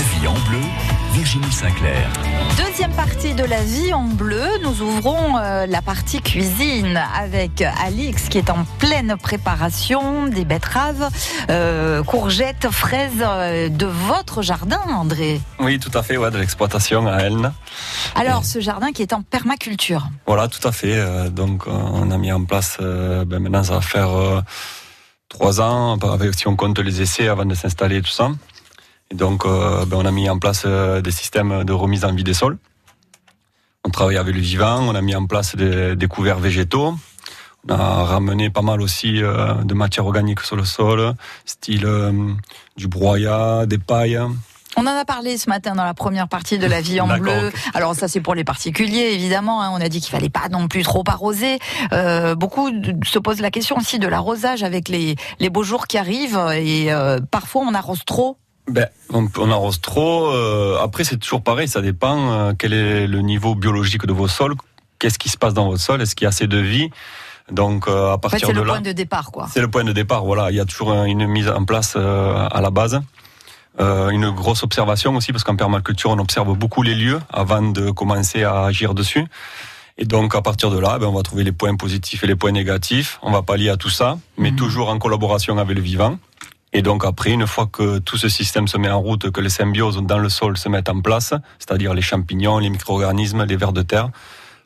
vie en bleu, Virginie Sinclair. Deuxième partie de la vie en bleu, nous ouvrons euh, la partie cuisine avec Alix qui est en pleine préparation des betteraves, euh, courgettes, fraises euh, de votre jardin, André. Oui, tout à fait, ouais, de l'exploitation à Elne. Alors, ce jardin qui est en permaculture. Voilà, tout à fait. donc, on a mis en place, ben, maintenant, ça va faire trois ans, avec, si on compte les essais avant de s'installer et tout ça. Et donc, euh, ben, on a mis en place euh, des systèmes de remise en vie des sols. On travaille avec le vivant, on a mis en place des, des couverts végétaux. On a ramené pas mal aussi euh, de matière organique sur le sol, style euh, du broyat, des pailles. On en a parlé ce matin dans la première partie de la vie en bleu. Alors ça c'est pour les particuliers évidemment. hein. On a dit qu'il fallait pas non plus trop arroser. Euh, beaucoup se posent la question aussi de l'arrosage avec les, les beaux jours qui arrivent et euh, parfois on arrose trop. Ben, on, on arrose trop. euh, après, c'est toujours pareil. Ça dépend euh, quel est le niveau biologique de vos sols. Qu'est-ce qui se passe dans votre sol Est-ce qu'il y a assez de vie? Donc, euh, à En fait partir c'est de le là, point de départ quoi. c'est le point de départ. Voilà, il y a toujours un- une mise en place euh, à la base. Euh, une grosse observation aussi, parce qu'en permaculture, on observe beaucoup les lieux avant de commencer à agir dessus. Et donc, à partir de là, ben, on va trouver les points positifs et les points négatifs. On va pallier à tout ça, mais Mhm. toujours en collaboration avec le vivant. Et donc, après, une fois que tout ce système se met en route, que les symbioses dans le sol se mettent en place, c'est-à-dire les champignons, les micro-organismes, les vers de terre,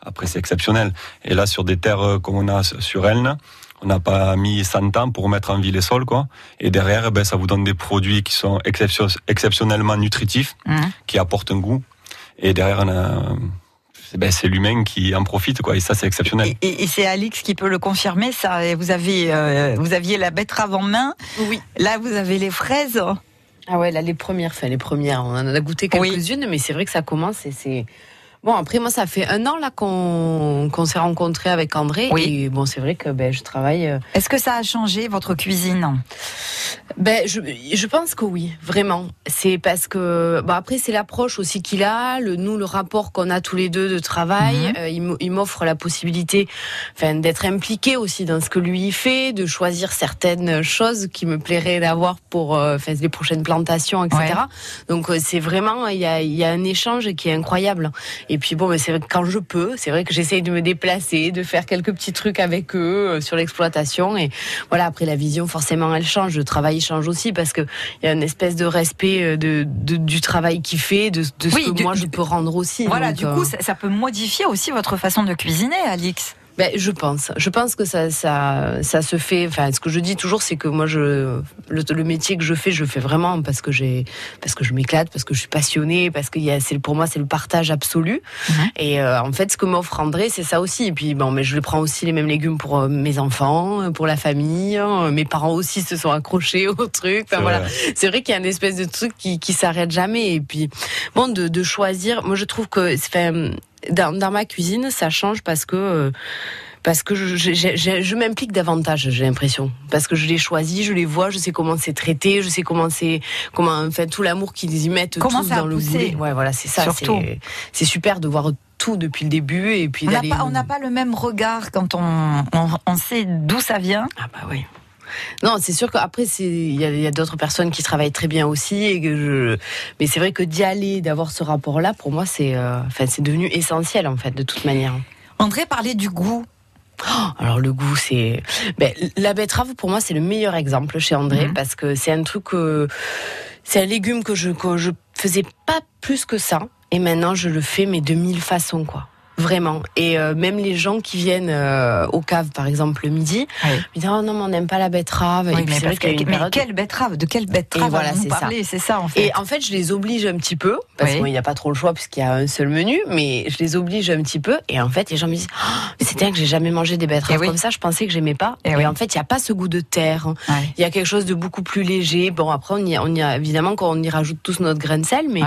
après, c'est exceptionnel. Et là, sur des terres euh, comme on a sur Elne, on n'a pas mis 100 ans pour mettre en vie les sols, quoi. Et derrière, ben, ça vous donne des produits qui sont exception- exceptionnellement nutritifs, Mhm. qui apportent un goût. Et derrière, on a, ben, c'est l'humain qui en profite, quoi. Et ça, c'est exceptionnel. Et, et- et c'est Alix qui peut le confirmer. Ça, Et vous avez, euh, vous aviez la betterave en main. Oui. Là, vous avez les fraises. Ah ouais, là, les premières, enfin, les premières, on en a goûté Oui. quelques-unes, mais c'est vrai que ça commence et c'est. Bon, après, moi, ça fait un an là qu'on s'est rencontrés avec André. Oui. Et bon, c'est vrai que ben, je travaille. euh, Est-ce que ça a changé votre cuisine? Ben, je, je pense que oui, vraiment. C'est parce que, bon, après, c'est l'approche aussi qu'il a, le, nous, le rapport qu'on a tous les deux de travail. Mhm. Euh, il m'offre la possibilité, d'être impliqué aussi dans ce que lui fait, de choisir certaines choses qui me plairaient d'avoir pour, euh, les prochaines plantations, etc. Ouais. Donc, c'est vraiment, il y a, il y a un échange qui est incroyable. Et puis, bon, c'est vrai que quand je peux, c'est vrai que j'essaye de me déplacer, de faire quelques petits trucs avec eux euh, sur l'exploitation. Et voilà, après, la vision, forcément, elle change. Le travail change aussi parce que il y a une espèce de respect euh, de, de- du travail qu'il fait, de, de ce Oui, que du- moi je peux rendre aussi. Voilà, Donc, du euh, coup, ça, ça peut modifier aussi votre façon de cuisiner, Alix. Ben, je pense. Je pense que ça, ça, ça se fait. Enfin, ce que je dis toujours, c'est que moi, je, le, le métier que je fais, je le fais vraiment parce que j'ai, parce que je m'éclate, parce que je suis passionnée, parce que il y a, c'est pour moi, c'est le partage absolu. Et euh, en fait, ce que m'offre André, c'est ça aussi. Et puis, bon, mais je prends aussi les mêmes légumes pour euh, mes enfants, euh, pour la famille. hein. Mes parents aussi se sont accrochés au truc. Enfin, voilà. C'est vrai qu'il y a une espèce de truc qui, qui s'arrête jamais. Et puis, bon, de, de choisir. Moi, je trouve que, c'est- enfin, dans, dans ma cuisine, ça change parce que. euh, parce que je, je, je- je m'implique davantage, j'ai l'impression. Parce que je les choisis, je les vois, je sais comment c'est traité, je sais comment c'est, comment, enfin, tout l'amour qu'ils y mettent Comment tous dans le boulet. Ouais, voilà, c'est ça. C'est- super de voir tout depuis le début et puis On n'a d'aller. pas, on n'a pas le même regard quand on, on, on sait d'où ça vient. Ah bah oui. Non, c'est sûr qu'après, il y a, d'autres personnes qui travaillent très bien aussi. Et que je... Mais c'est vrai que d'y aller, d'avoir ce rapport-là, pour moi, c'est euh, enfin, devenu essentiel, en fait, de toute manière. André parlait du goût. Alors le goût, c'est ben, la betterave pour moi c'est le meilleur exemple chez André Mhm. parce que c'est un truc, que- c'est un légume que je que je faisais pas plus que ça et maintenant je le fais mais de mille façons quoi. Vraiment. Et euh, même les gens qui viennent euh, au cave, par exemple, le midi, Oui. ils disent Oh non, mais on n'aime pas la betterave. Oui, et puis mais, parce mais quelle betterave De quelle betterave Et voilà, c'est ça. parler? C'est ça, en fait. Et en fait, je les oblige un petit peu, parce Oui. qu'il n'y a pas trop le choix, puisqu'il y a un seul menu, mais je les oblige un petit peu. Et en fait, les gens me disent Oh, C'est dingue que j'ai jamais mangé des betteraves Eh comme ça, je pensais que j'aimais pas. Eh Et, oui. en fait, il n'y a pas ce goût de terre. Il y a quelque chose de beaucoup plus léger. Bon, après, on y, on y a, évidemment, quand on y rajoute tous notre grain de sel, mais.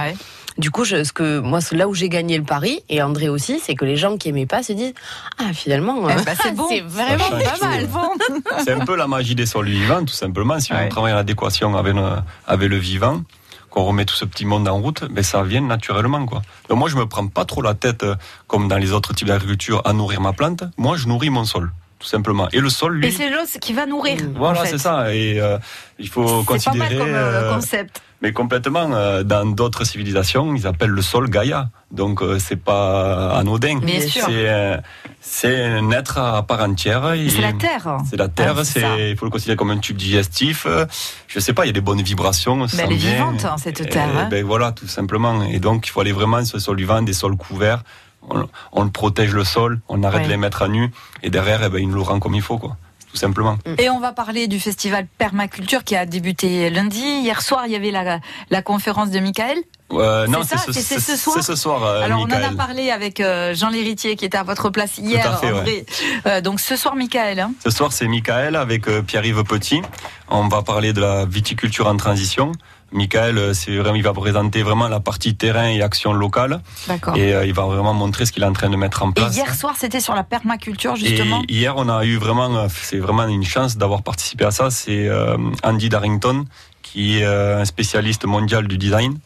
Du coup, je, ce que, moi, c'est là où j'ai gagné le pari, et André aussi, c'est que les gens qui aimaient pas se disent Ah, finalement, Eh euh, ben, c'est bon. c'est vraiment pas tout. mal. Bon. C'est un peu la magie des sols vivants, tout simplement. Si Ouais. on travaille en adéquation avec le, avec le vivant, qu'on remet tout ce petit monde en route, ben ça vient naturellement. Quoi. Donc moi, je me prends pas trop la tête, euh, comme dans les autres types d'agriculture, à nourrir ma plante. Moi, je nourris mon sol, tout simplement. Et le sol, lui, Et c'est l'os qui va nourrir. Voilà, en fait. c'est ça. Et euh, il faut C'est pas mal considérer... comme euh, euh, concept. Mais complètement, euh, dans d'autres civilisations, ils appellent le sol Gaïa. Donc euh, c'est pas anodin. C'est euh, c'est un être à part entière. C'est la Terre. C'est la terre, Ah, c'est il faut le considérer comme un tube digestif. Euh, Je sais pas, il y a des bonnes vibrations. Ben, elle est vivante, hein, cette terre, Et, hein. ben voilà, tout simplement. Et donc il faut aller vraiment sur le sol vivant, des sols couverts. On, on protège le sol, on arrête Ouais. de les mettre à nu, et derrière, eh ben, il nous le rend comme il faut, quoi. Tout simplement. Et on va parler du festival Permaculture qui a débuté lundi. Hier soir, il y avait la, la conférence de Michael. Euh, non, c'est ce, soir c'est ce soir, euh, Alors, on en a parlé avec euh, Jean Lhéritier qui était à votre place hier, à fait, en vrai. Euh, donc, ce soir, Michael. hein. Ce soir, c'est Michael avec Pierre-Yves Petit. On va parler de la viticulture en transition. Michael, euh, c'est vraiment, il va présenter vraiment la partie terrain et action locale. D'accord. Et euh, il va vraiment montrer ce qu'il est en train de mettre en Et place. hier soir, c'était sur la permaculture, justement. Et hier, on a eu vraiment, euh, c'est vraiment une chance d'avoir participé à ça. C'est euh, Andy Darrington, qui est un spécialiste mondial du design,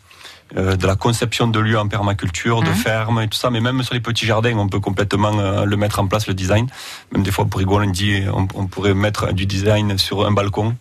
euh, de la conception de lieux en permaculture, de Mhm. fermes et tout ça. Mais même sur les petits jardins, on peut complètement euh, le mettre en place, le design. Même des fois, pour rigoler, on dit, on, on pourrait mettre du design sur un balcon.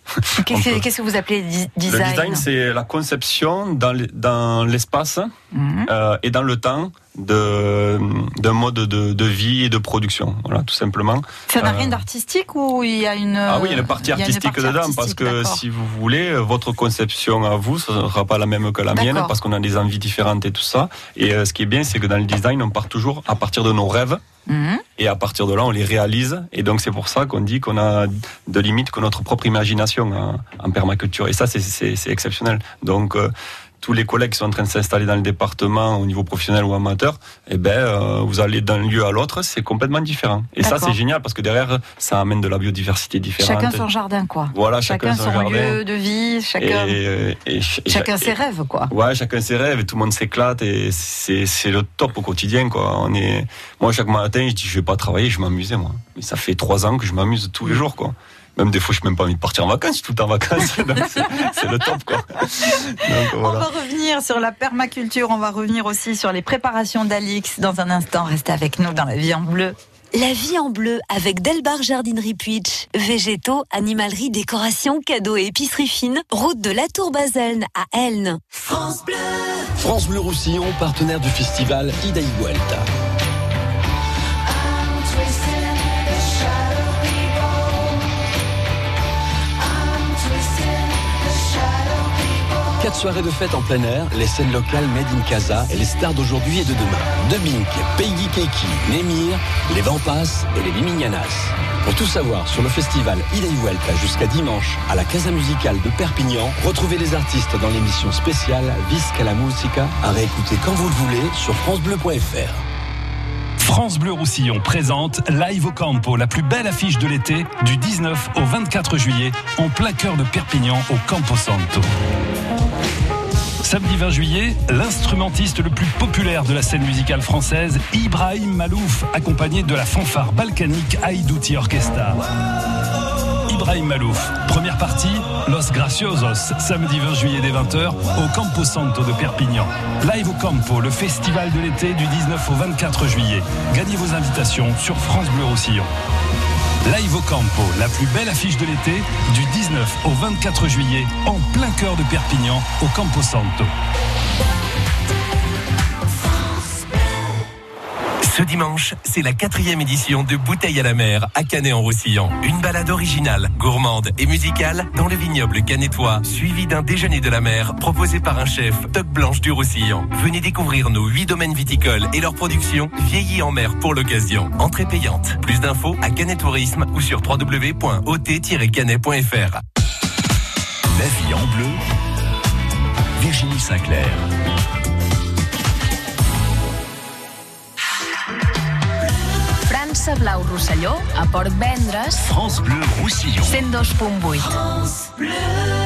Qu'est-ce que- peut. qu'est-ce que vous appelez di- Le design, design, c'est la conception dans l'espace Mhm. euh, et dans le temps d'un mode de, de vie et de production. Voilà, tout simplement. Ça n'a Euh, rien d'artistique ou il y a une. Ah oui, il y a une partie une artistique partie dedans, parce que si vous voulez, votre conception à vous, ce ne sera pas la même que la mienne, parce qu'on a des envies différentes et tout ça. Et euh, ce qui est bien, c'est que dans le design, on part toujours à partir de nos rêves, Mhm. et à partir de là, on les réalise. Et donc, c'est pour ça qu'on dit qu'on a de limite que notre propre imagination en, en permaculture. Et ça, c'est- exceptionnel. Donc, euh, tous les collègues qui sont en train de s'installer dans le département au niveau professionnel ou amateur, eh ben, euh, vous allez d'un lieu à l'autre, c'est complètement différent. Et ça, c'est génial parce que derrière, ça amène de la biodiversité différente. Chacun son jardin, quoi. Voilà, chacun, Chacun son, jardin. lieu de vie, chacun, Et, et ch- chacun et- ses rêves, quoi. Ouais, chacun ses rêves et tout le monde s'éclate et c'est c'est le top au quotidien quoi. On est moi chaque matin je dis je vais pas travailler, je vais m'amuser moi. Mais ça fait trois ans que je m'amuse tous les jours quoi. Même des fois je n'ai même pas envie de partir en vacances, je suis tout en vacances. C'est le top quoi. Donc, On va revenir sur la permaculture, on va revenir aussi sur les préparations d'Alix dans un instant. Restez avec nous dans la vie en bleu. La vie en bleu avec Delbar Jardinerie Puitch. Végétaux, animalerie, décoration, cadeaux et épicerie fine. Route de la Tour Baselne à Elne. France Bleu Roussillon, partenaire du festival Ida y Quatre soirées de fête en plein air, les scènes locales Made in Casa et les stars d'aujourd'hui et de demain. De Bink, Peggy Keiki, Nemir, les Vampas et les Limignanas. Pour tout savoir sur le festival Ida Vuelta jusqu'à dimanche à la Casa Musicale de Perpignan, retrouvez les artistes dans l'émission spéciale Visca la Musica à réécouter quand vous le voulez sur francebleu.fr. France Bleu Roussillon présente Live au Campo, la plus belle affiche de l'été, du 19 au 24 juillet, en plein cœur de Perpignan, au Campo Santo. Samedi 20 juillet, l'instrumentiste le plus populaire de la scène musicale française, Ibrahim Malouf, accompagné de la fanfare balkanique Aïdouti Orchestra. Ibrahim Malouf, première partie, Los Graciosos, samedi 20 juillet dès 20h, au Campo Santo de Perpignan. Live au Campo, le festival de l'été du 19 au 24 juillet. Gagnez vos invitations sur France Bleu Roussillon. Live au Campo, la plus belle affiche de l'été, du 19 au 24 juillet, en plein cœur de Perpignan, au Campo Santo. Ce dimanche, c'est la quatrième édition de Bouteille à la mer à Canet-en-Roussillon. Une balade originale, gourmande et musicale dans le vignoble canétois, suivie d'un déjeuner de la mer proposé par un chef, Toc Blanche du Roussillon. Venez découvrir nos huit domaines viticoles et leur production vieillie en mer pour l'occasion. Entrée payante. Plus d'infos à Canet Tourisme ou sur www.ot-canet.fr. La vie en bleu, Virginie Sinclair. França Blau Rosselló a Port Vendres France Bleu Roussillon. 102.8. J'écoutais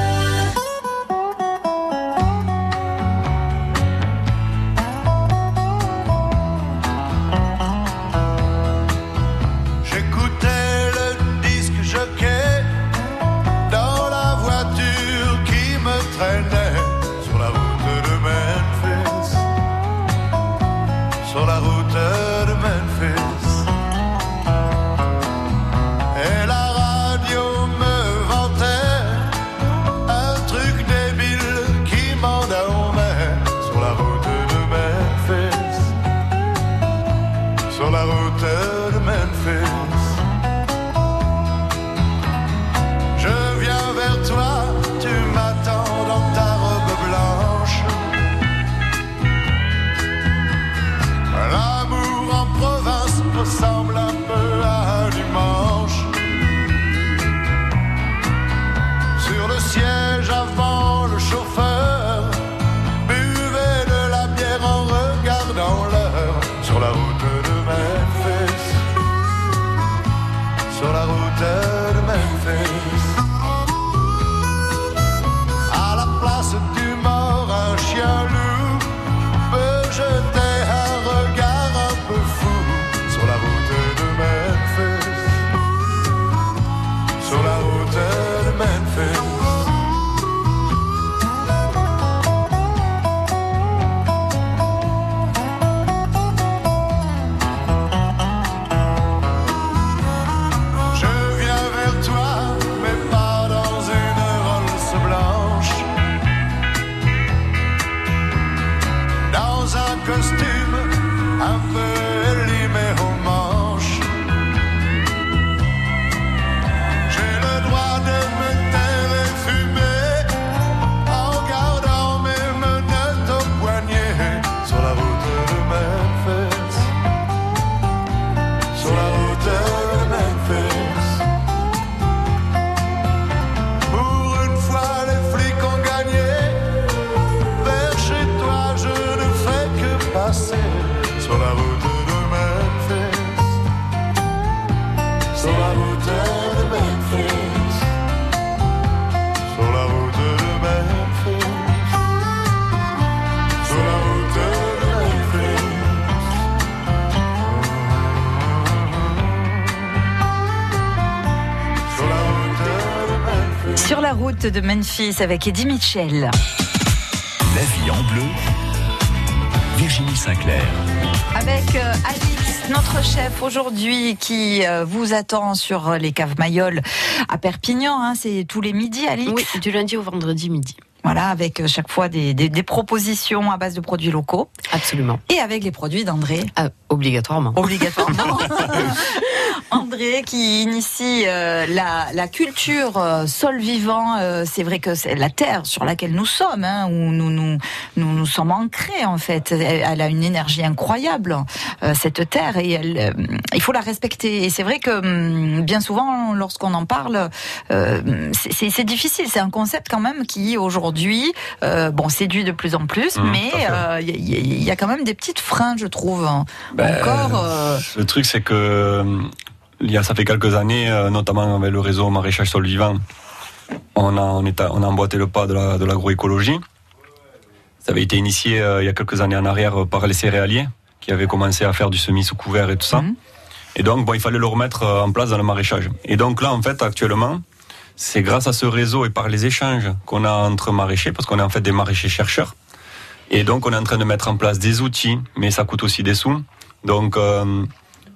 de Memphis avec Eddie Mitchell. La vie en bleu. Virginie Sinclair. Avec euh, Alix, notre chef aujourd'hui, qui euh, vous attend sur les caves Mayol à Perpignan. hein, c'est tous les midis, Alix. Oui, du lundi au vendredi midi. Voilà, avec euh, chaque fois des, des- des propositions à base de produits locaux Absolument. et avec les produits d'André. Ah, obligatoirement. Obligatoirement. André qui initie euh, la, la culture euh, sol vivant. euh, c'est vrai que c'est la terre sur laquelle nous sommes, hein, où nous nous, nous nous sommes ancrés en fait. Elle, a une énergie incroyable, cette terre, et elle, il faut la respecter. Et c'est vrai que hum, bien souvent, lorsqu'on en parle, c'est difficile. C'est un concept quand même qui aujourd'hui, euh, bon, séduit de plus en plus, Mmh, mais fait. euh, il y, a- il y a quand même des petites freins, je trouve. Ben, Encore. euh, Le truc, c'est que il y a, ça fait quelques années, notamment avec le réseau maraîchage sol vivant, on a, on, est à- on a emboîté le pas de la- de l'agroécologie. ça avait été initié euh, il y a quelques années en arrière euh, par les céréaliers qui avaient commencé à faire du semis sous couvert et tout ça. Mhm. Et donc, bon, il fallait le remettre euh, en place dans le maraîchage. Et donc là, en fait, actuellement, c'est grâce à ce réseau et par les échanges qu'on a entre maraîchers, parce qu'on est en fait des maraîchers chercheurs. Et donc, on est en train de mettre en place des outils, mais ça coûte aussi des sous. Donc, euh,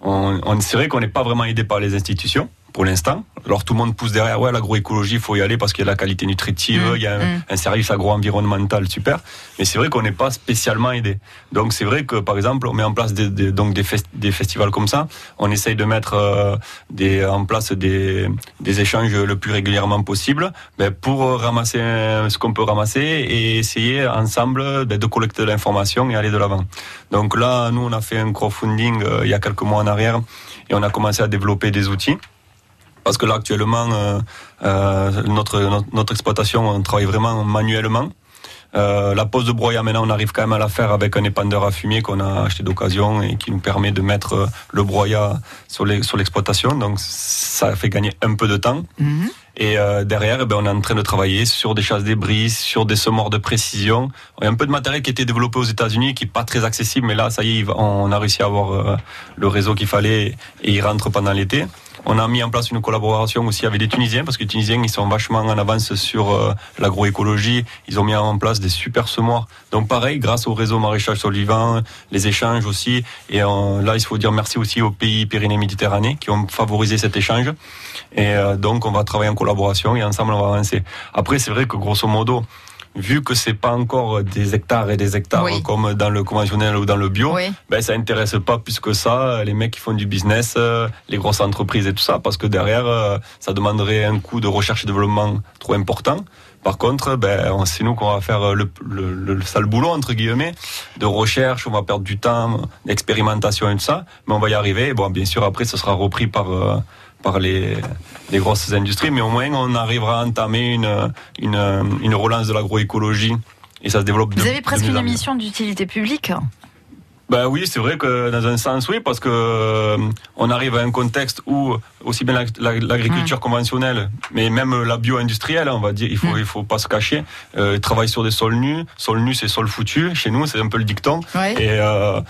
on, on, c'est vrai qu'on n'est pas vraiment aidé par les institutions pour l'instant. Alors tout le monde pousse derrière, ouais, l'agroécologie, il faut y aller parce qu'il y a la qualité nutritive, Mmh, il y a un, mmh. un service agro-environnemental super. Mais c'est vrai qu'on n'est pas spécialement aidé. Donc c'est vrai que par exemple, on met en place des, des- donc des, fest- des festivals comme ça. On essaye de mettre euh, des, en place des, des échanges le plus régulièrement possible ben, pour ramasser euh, ce qu'on peut ramasser et essayer ensemble ben, de collecter de l'information et aller de l'avant. Donc là, nous, on a fait un crowdfunding euh, il y a quelques mois en arrière et on a commencé à développer des outils. Parce que là, actuellement, euh, euh, notre, notre, notre exploitation, on travaille vraiment manuellement. Euh, la pose de broyat, maintenant, on arrive quand même à la faire avec un épandeur à fumier qu'on a acheté d'occasion et qui nous permet de mettre le broyat sur l'exploitation. Donc, ça fait gagner un peu de temps. Mhm. Et euh, derrière, eh ben, on est en train de travailler sur des chasses débris, sur des semoirs de précision. Il y a un peu de matériel qui a été développé aux États-Unis, qui est pas très accessible, mais là, ça y est, on a réussi à avoir le réseau qu'il fallait et il rentre pendant l'été. On a mis en place une collaboration aussi avec des Tunisiens, parce que les Tunisiens, ils sont vachement en avance sur euh, l'agroécologie. Ils ont mis en place des super semoirs. Donc pareil, grâce au réseau maraîchage sur le vivant, les échanges aussi. Et euh, là, il faut dire merci aussi aux pays Pyrénées-Méditerranée qui ont favorisé cet échange. Et euh, donc, on va travailler en collaboration et ensemble, on va avancer. Après, c'est vrai que grosso modo, vu que c'est pas encore des hectares et des hectares Oui. comme dans le conventionnel ou dans le bio, Oui. ben ça intéresse pas plus que ça les mecs qui font du business, euh, les grosses entreprises et tout ça, parce que derrière, euh, ça demanderait un coût de recherche et développement trop important. Par contre, ben, c'est nous qu'on va faire le, le, le, le sale boulot, entre guillemets, de recherche, on va perdre du temps, d'expérimentation et tout ça, mais on va y arriver. Bon, bien sûr, après, ce sera repris par, euh, par les, les grosses industries, mais au moins, on arrivera à entamer une, une, une relance de l'agroécologie et ça se développe de- Vous avez presque une émission d'utilité publique. Ben oui, c'est vrai que dans un sens, oui, parce que euh, on arrive à un contexte où aussi bien la- la- l'agriculture conventionnelle, mais même la bio-industrielle, on va dire, il faut, Mm. il faut pas se cacher, euh, travaille sur des sols nus. Sol nu, c'est sol foutu. Chez nous, c'est un peu le dicton. Ouais. Et, euh,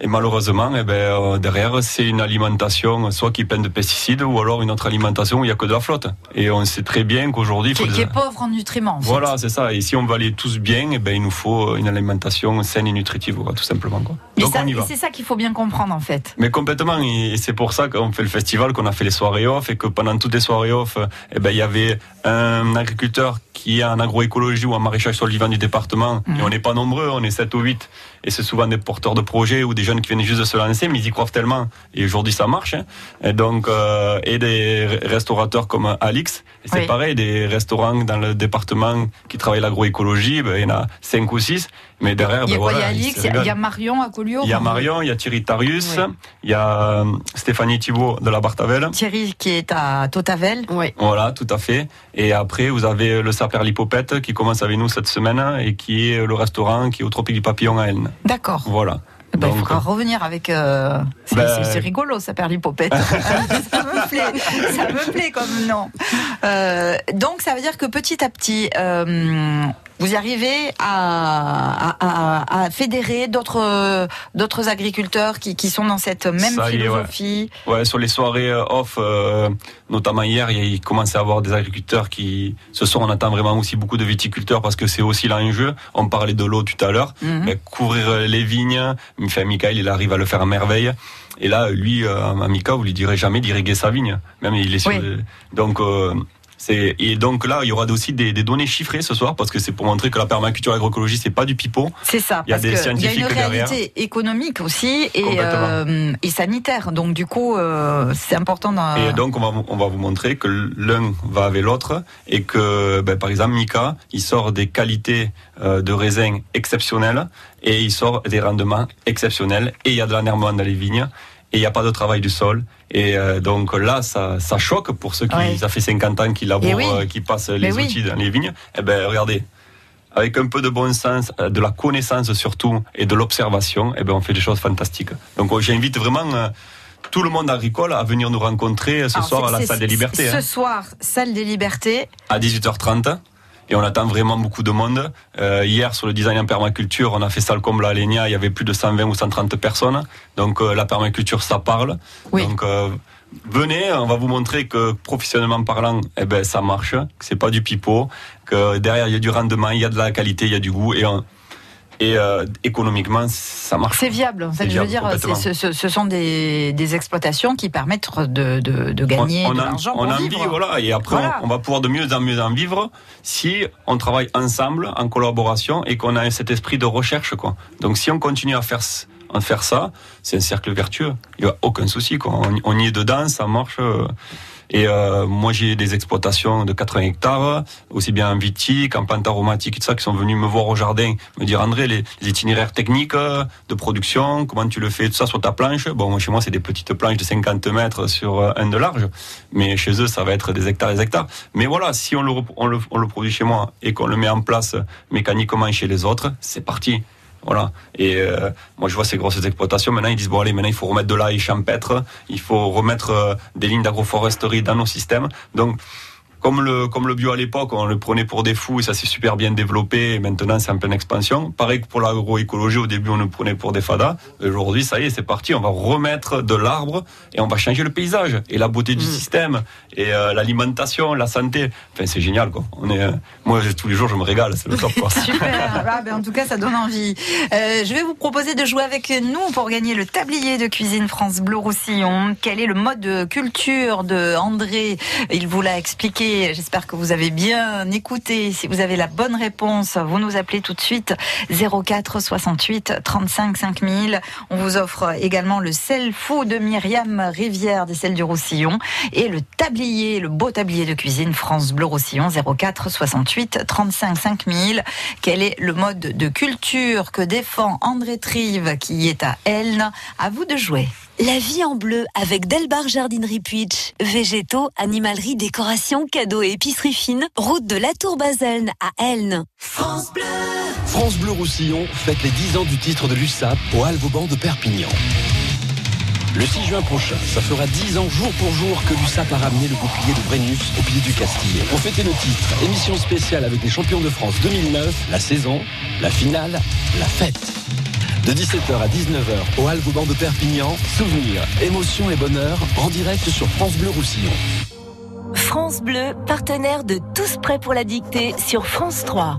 et malheureusement, eh ben, euh, derrière, c'est une alimentation soit qui est pleine de pesticides, ou alors une autre alimentation où il y a que de la flotte. Et on sait très bien qu'aujourd'hui, Qui, qui est pauvre en nutriments. en fait. voilà, c'est ça. Et si on veut aller tous bien, eh ben, il nous faut une alimentation saine et nutritive, quoi, tout simplement. Quoi. Et Donc ça- on y va. c'est ça qu'il faut bien comprendre en fait. Mais complètement, et c'est pour ça qu'on fait le festival, qu'on a fait les soirées off, et que pendant toutes les soirées off, eh ben, il y avait un agriculteur qui est en agroécologie ou en maraîchage sur le vivant du département, Mhm. et on n'est pas nombreux, on est 7 ou 8, et c'est souvent des porteurs de projets ou des jeunes qui viennent juste de se lancer, mais ils y croient tellement, et aujourd'hui ça marche, hein. et donc, euh, et des re- restaurateurs comme Alix, c'est Oui. pareil, des restaurants dans le département qui travaillent l'agroécologie, ben, il y en a 5 ou 6, mais derrière, Il y a ben, quoi voilà, Il y a ils Alix, se il y a- il y a régalent. Marion à Collioure. Il y a Marion, il y a Thierry Tarius, Oui. il y a euh, Stéphanie Thibault de la Bartavel. Thierry qui est à Totavel. Oui. Voilà, tout à fait. Et après, vous avez le Saper Lipopette qui commence avec nous cette semaine et qui est le restaurant qui est au Tropique du Papillon à Elne. D'accord. Voilà. Eh ben, il faudra revenir avec. euh, c'est, Ben- c'est- c'est rigolo, ça perd l'hypopète. ça me plaît, ça me plaît comme nom. Euh, donc ça veut dire que petit à petit, euh, vous arrivez à, à, à, fédérer d'autres d'autres agriculteurs qui, qui sont dans cette même philosophie. ouais. sur les soirées off, notamment hier, il commençait à avoir des agriculteurs qui. Ce soir, on attend vraiment aussi beaucoup de viticulteurs parce que c'est aussi l'enjeu. On parlait de l'eau tout à l'heure. Mhm. mais couvrir les vignes, enfin, Michael, il arrive à le faire à merveille. Et là, lui, euh, à Mika, vous lui direz jamais d'irriguer sa vigne. Même il est sur Donc, euh, et donc là, il y aura aussi des, données chiffrées ce soir parce que c'est pour montrer que la permaculture agroécologie c'est pas du pipeau. C'est ça. Il y a des scientifiques Il y a une réalité économique aussi et, euh, et, sanitaire. Donc du coup, euh, c'est important. Et donc on va on va vous montrer que l'un va avec l'autre et que ben, par exemple Mika, il sort des qualités euh, de raisin exceptionnelles et il sort des rendements exceptionnels et il y a de la dans les vignes et il n'y a pas de travail du sol. Et euh, donc là, ça, ça, choque pour ceux qui, ça fait 50 ans qu'ils labourent, euh, qui passent les outils dans les vignes. Eh ben, regardez, avec un peu de bon sens, euh, de la connaissance surtout, et de l'observation, eh ben, on fait des choses fantastiques. Donc j'invite vraiment tout le monde agricole à venir nous rencontrer ce soir à la salle des libertés. Ce hein. soir, salle des libertés. À 18h30 et on attend vraiment beaucoup de monde. Euh, hier, sur le design en permaculture, on a fait ça le comble à Lénia, il y avait plus de 120 ou 130 personnes. Donc euh, la permaculture, ça parle. Donc euh, venez, on va vous montrer que professionnellement parlant, eh ben ça marche, que c'est pas du pipeau, que derrière il y a du rendement, il y a de la qualité, il y a du goût et on, et euh, économiquement, ça marche. C'est viable. En fait, je veux dire, ce, ce, sont des, des, exploitations qui permettent de, de, de gagner on, de l'argent on en vivre. Vit, voilà, et après, on, va pouvoir de mieux en mieux en vivre si on travaille ensemble, en collaboration, et qu'on a cet esprit de recherche, quoi. Donc, si on continue à faire à faire ça, c'est un cercle vertueux. Il n'y a aucun souci. Quoi. On, on, y est dedans, ça marche. Euh, et euh, moi, j'ai des exploitations de 80 hectares, aussi bien en vitique, en plantes aromatiques, tout ça, qui sont venus me voir au jardin, me dire André, les, itinéraires techniques euh, de production, comment tu le fais, tout ça sur ta planche. Bon, chez moi, c'est des petites planches de 50 mètres sur euh, un de large, mais chez eux, ça va être des hectares et des hectares. Mais voilà, si on le, on le, on le produit chez moi et qu'on le met en place mécaniquement chez les autres, c'est parti. Voilà. Et euh, moi, je vois ces grosses exploitations. Maintenant, ils disent bon allez, maintenant il faut remettre de l'ail champêtre, il faut remettre euh, des lignes d'agroforesterie dans nos systèmes. Donc comme le, comme le bio à l'époque, on le prenait pour des fous et ça s'est super bien développé. Et maintenant, c'est en pleine expansion. Pareil que pour l'agroécologie, au début, on le prenait pour des fadas. Aujourd'hui, ça y est, c'est parti. On va remettre de l'arbre et on va changer le paysage et la beauté du mmh. système et euh, l'alimentation, la santé. Enfin, c'est génial, quoi. On est, euh, moi, tous les jours, je me régale. C'est le top, quoi. super. Ah, ben, en tout cas, ça donne envie. Euh, je vais vous proposer de jouer avec nous pour gagner le tablier de cuisine France Bleu Roussillon. Quel est le mode de culture de André? Il vous l'a expliqué J'espère que vous avez bien écouté. Si vous avez la bonne réponse, vous nous appelez tout de suite 04 68 35 5000. On vous offre également le sel fou de Myriam Rivière des sels du Roussillon et le tablier, le beau tablier de cuisine France Bleu Roussillon 04 68 35 5000. Quel est le mode de culture que défend André Trive qui est à Elne? À vous de jouer. La vie en bleu avec Delbar Jardinerie Puitch. Végétaux, animalerie, décoration, cadeaux et épicerie fine. Route de la Tour Baselne à Elne. France Bleu. France Bleu Roussillon fête les 10 ans du titre de l'USAP au Alvauban de Perpignan. Le 6 juin prochain, ça fera 10 ans jour pour jour que l'USAP a ramené le bouclier de Brennus au pied du Castille. Pour fêter le titre, émission spéciale avec les champions de France 2009, la saison, la finale, la fête. De 17h à 19h au Halle-Vauban de Perpignan, souvenirs, émotions et bonheur en direct sur France Bleu Roussillon. France Bleu, partenaire de Tous prêts pour la dictée sur France 3.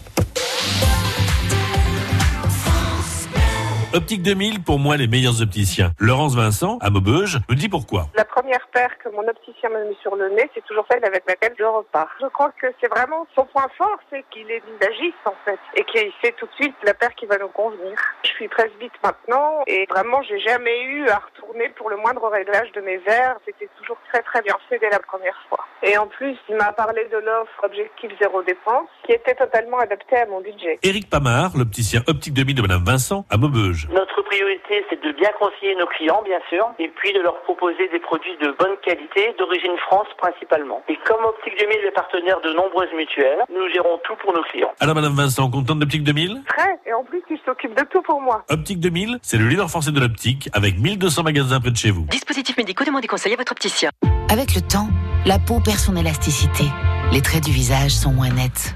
Optique 2000, pour moi, les meilleurs opticiens. Laurence Vincent, à Maubeuge, me dit pourquoi. La première paire que mon opticien m'a mis sur le nez, c'est toujours celle avec laquelle je repars. Je crois que c'est vraiment son point fort, c'est qu'il est visagiste, en fait, et qu'il sait tout de suite la paire qui va nous convenir. Je suis presbyte maintenant, et vraiment, j'ai jamais eu à retourner pour le moindre réglage de mes verres. C'était toujours très très bien fait dès la première fois. Et en plus, il m'a parlé de l'offre Objectif Zéro Dépense qui était totalement adaptée à mon budget. Éric Pamard, l'opticien optique 2000 de Madame Vincent à Maubeuge. Notre priorité, c'est de bien conseiller nos clients, bien sûr, et puis de leur proposer des produits de bonne qualité, d'origine France principalement. Et comme Optique 2000 est partenaire de nombreuses mutuelles, nous gérons tout pour nos clients. Alors Madame Vincent, contente d'Optique 2000 Très, et en plus, il s'occupe de tout pour moi. Optique 2000, c'est le leader français de l'optique avec 1200 magasins près de chez vous. Dispositifs médicaux, demandez conseil à votre opticien. Avec le temps, la peau perd son élasticité. Les traits du visage sont moins nets.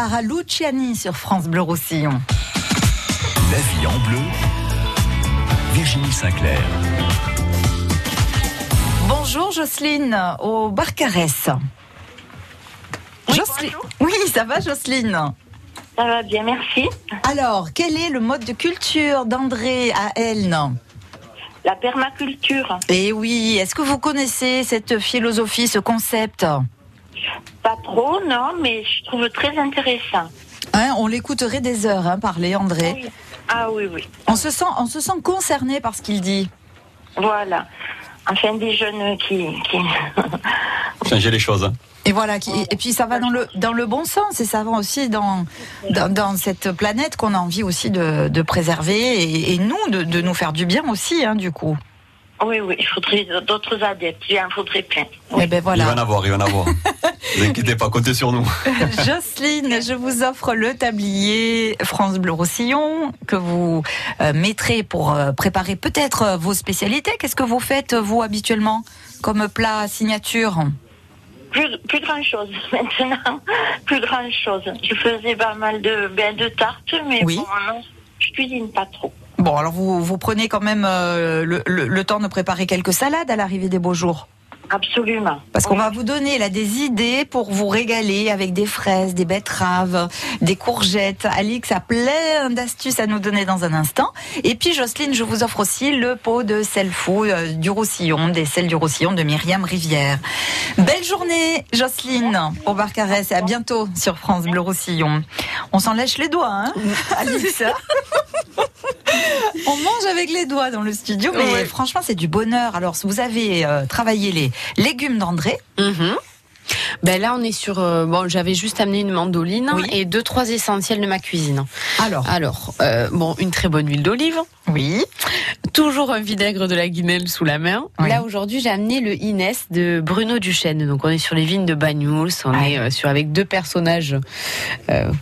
Clara Luciani sur France Bleu Roussillon. La vie en bleu. Virginie Sinclair. Bonjour Jocelyne, au Barcarès. Jocelyne. Oui, ça va Jocelyne? Ça va bien, merci. Alors, quel est le mode de culture d'André à Elne? La permaculture. Eh oui, est-ce que vous connaissez cette philosophie, ce concept? Pas trop, non, mais je trouve très intéressant. Hein, On l'écouterait des heures hein, parler, André. Ah oui, oui. On se sent, on se sent concerné par ce qu'il dit. Voilà. Enfin, des jeunes qui. qui... Changer les choses. hein. Et voilà, qui- et puis ça va dans le, dans le bon sens et ça va aussi dans, dans, dans cette planète qu'on a envie aussi de, de préserver et, et nous, de, de nous faire du bien aussi, hein, du coup. Oui, oui, il faudrait d'autres adeptes. Il en faudrait plein. Et ben Il va en avoir, il va en avoir. Ne vous inquiétez pas, comptez sur nous. Jocelyne, je vous offre le tablier France Bleu Roussillon que vous euh, mettrez pour euh, préparer peut-être euh, vos spécialités. Qu'est-ce que vous faites, vous, habituellement, comme plat signature? Plus, plus grand chose maintenant. Plus grand chose. Je faisais pas mal de, ben, de tartes, mais Oui. bon, non, je cuisine pas trop. Bon, alors vous, vous prenez quand même euh, le, le- le temps de préparer quelques salades à l'arrivée des beaux jours. Absolument. Parce qu'on va vous donner là des idées pour vous régaler avec des fraises, des betteraves, des courgettes. Alix a plein d'astuces à nous donner dans un instant. Et puis Jocelyne, je vous offre aussi le pot de sel fou euh, du Roussillon, des sels du Roussillon de Myriam Rivière. Belle journée Jocelyne pour Barcarès et à bientôt sur France Bleu Roussillon. On s'en lèche les doigts, hein Alix mange avec les doigts dans le studio, mais Ouais. franchement, c'est du bonheur. Alors, vous avez euh, travaillé les légumes d'André. Mhm. Ben là, on est sur. euh, bon, j'avais juste amené une mandoline Oui. et deux trois essentiels de ma cuisine. Alors, Alors, euh, bon, une très bonne huile d'olive, oui. toujours un vinaigre de la guinelle sous la main. Oui. Là, aujourd'hui, j'ai amené le Inès de Bruno Duchesne. Donc, on est sur les vignes de Bagnouls. On Ah. est euh, sur avec deux personnages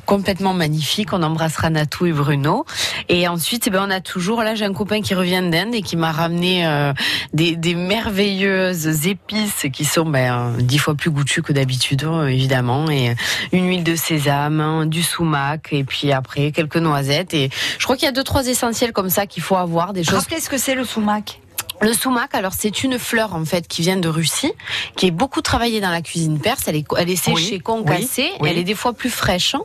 complètement magnifiques. On embrassera Natou et Bruno. Et ensuite, eh ben, on a toujours. Là, j'ai un copain qui revient d'Inde et qui m'a ramené des, des merveilleuses épices qui sont ben, dix fois plus goûtues que d'habitude, euh, évidemment. Et une huile de sésame, du sumac, et puis après quelques noisettes. Et je crois qu'il y a deux trois essentiels comme ça qu'il faut avoir, des choses Rappelez ce que c'est le sumac. Le sumac, alors c'est une fleur en fait qui vient de Russie, qui est beaucoup travaillée dans la cuisine perse. Elle est, elle est séchée, Oui, concassée, oui, oui. et elle est des fois plus fraîche. hein,